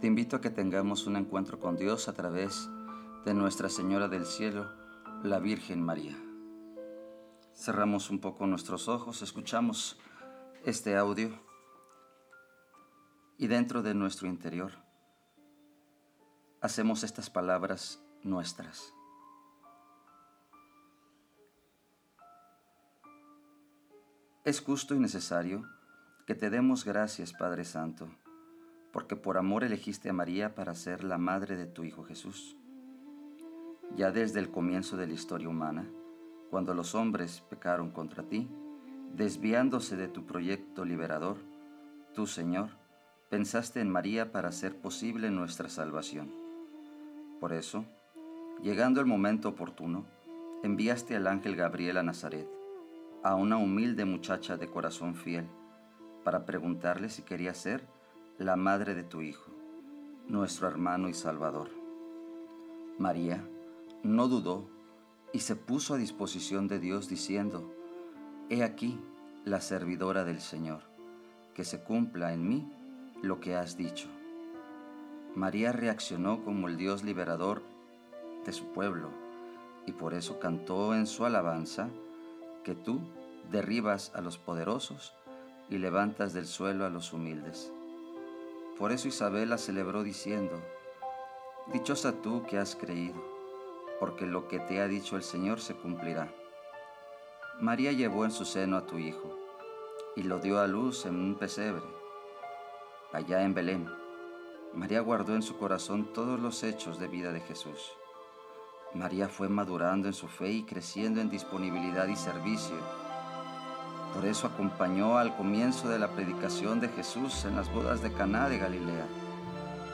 te invito a que tengamos un encuentro con Dios a través de Nuestra Señora del Cielo, la Virgen María. Cerramos un poco nuestros ojos, escuchamos este audio y dentro de nuestro interior hacemos estas palabras nuestras. Es justo y necesario que te demos gracias, Padre Santo, porque por amor elegiste a María para ser la madre de tu Hijo Jesús. Ya desde el comienzo de la historia humana, cuando los hombres pecaron contra ti, desviándose de tu proyecto liberador, tú, Señor, pensaste en María para hacer posible nuestra salvación. Por eso, llegando el momento oportuno, enviaste al ángel Gabriel a Nazaret, a una humilde muchacha de corazón fiel, para preguntarle si quería ser la madre de tu Hijo, nuestro hermano y Salvador. María no dudó y se puso a disposición de Dios diciendo, He aquí la servidora del Señor, que se cumpla en mí lo que has dicho. María reaccionó como el Dios liberador de su pueblo y por eso cantó en su alabanza que tú derribas a los poderosos y levantas del suelo a los humildes. Por eso Isabel la celebró diciendo, Dichosa tú que has creído, porque lo que te ha dicho el Señor se cumplirá. María llevó en su seno a tu hijo y lo dio a luz en un pesebre, allá en Belén. María guardó en su corazón todos los hechos de vida de Jesús. María fue madurando en su fe y creciendo en disponibilidad y servicio por eso acompañó al comienzo de la predicación de Jesús en las bodas de Caná de Galilea.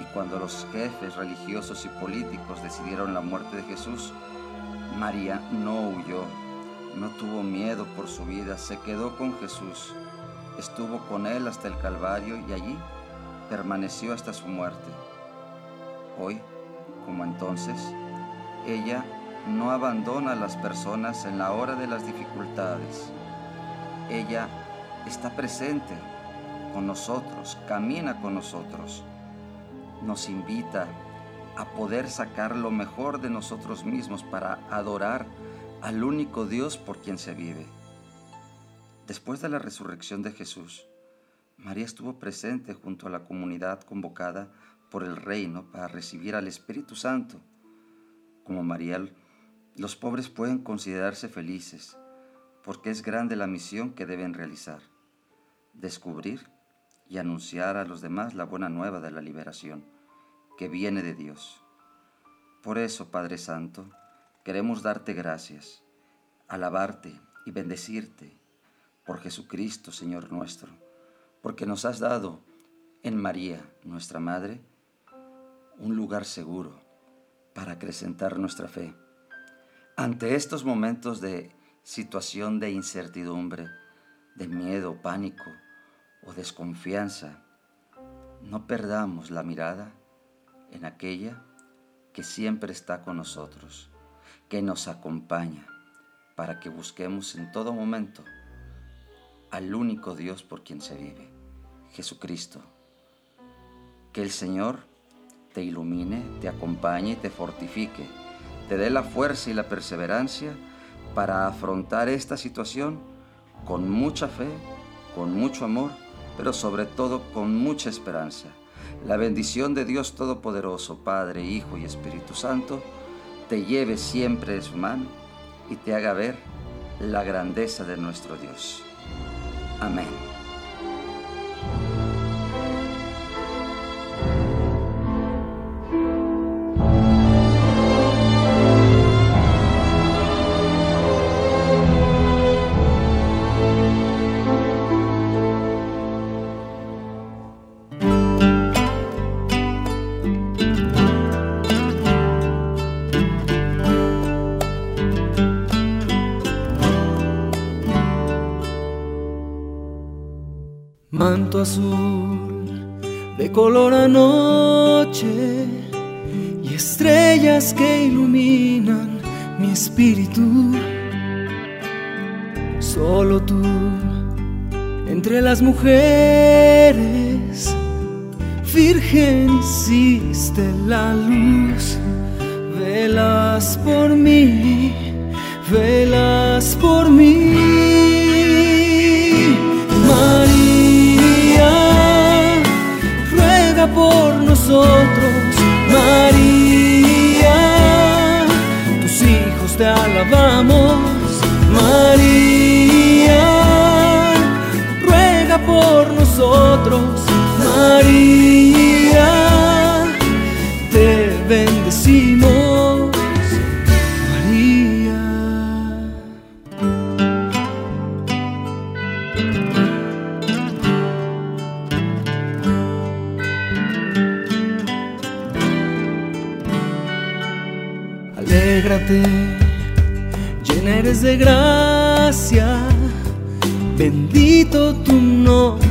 Y cuando los jefes religiosos y políticos decidieron la muerte de Jesús, María no huyó, no tuvo miedo por su vida, se quedó con Jesús, estuvo con él hasta el Calvario y allí permaneció hasta su muerte. Hoy, como entonces, ella no abandona a las personas en la hora de las dificultades ella está presente con nosotros, camina con nosotros, nos invita a poder sacar lo mejor de nosotros mismos para adorar al único Dios por quien se vive. Después de la resurrección de Jesús, María estuvo presente junto a la comunidad convocada por el reino para recibir al Espíritu Santo. Como María, los pobres pueden considerarse felices porque es grande la misión que deben realizar, descubrir y anunciar a los demás la buena nueva de la liberación, que viene de Dios. Por eso, Padre Santo, queremos darte gracias, alabarte y bendecirte por Jesucristo, Señor nuestro, porque nos has dado en María, nuestra Madre, un lugar seguro para acrecentar nuestra fe. Ante estos momentos de situación de incertidumbre, de miedo, pánico o desconfianza, no perdamos la mirada en aquella que siempre está con nosotros, que nos acompaña, para que busquemos en todo momento al único Dios por quien se vive, Jesucristo. Que el Señor te ilumine, te acompañe, te fortifique, te dé la fuerza y la perseverancia para afrontar esta situación con mucha fe, con mucho amor, pero sobre todo con mucha esperanza. La bendición de Dios Todopoderoso, Padre, Hijo y Espíritu Santo, te lleve siempre de su mano y te haga ver la grandeza de nuestro Dios. Amén. Manto azul de color anoche y estrellas que iluminan mi espíritu. Solo tú entre las mujeres, virgen hiciste la luz, velas por mí, velas por mí. Nosotros. María, te bendecimos, María. Alégrate, llena eres de gracia, bendito tu nombre,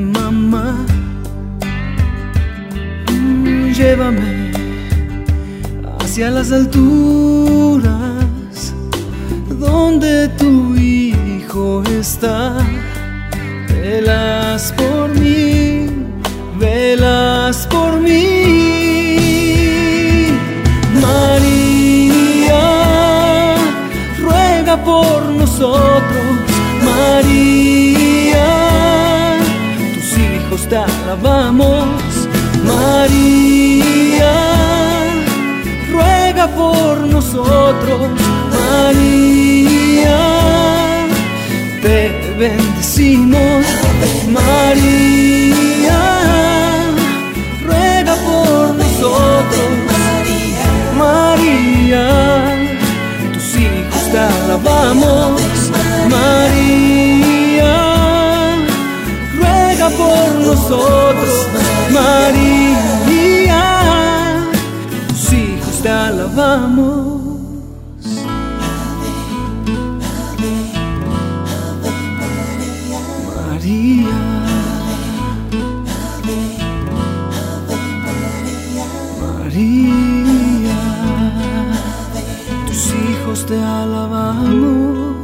mamá llévame hacia las alturas donde tu hijo está. Velas por mí, velas por mí. María, ruega por nosotros. María, alabamos. María, ruega por nosotros, María, te bendecimos, María, ruega por nosotros, María, tus hijos te alabamos, María, nosotros. María, tus hijos te alabamos. María, María, tus hijos te alabamos.